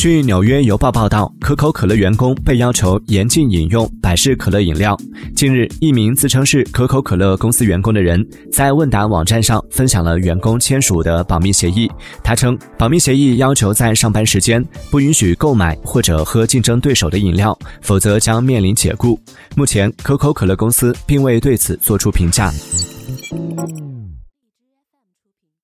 据纽约邮报报道可口可乐员工被要求严禁饮用百事可乐饮料近日一名自称是可口可乐公司员工的人在问答网站上分享了员工签署的保密协议他称保密协议要求在上班时间不允许购买或者喝竞争对手的饮料否则将面临解雇。目前可口可乐公司并未对此作出评价。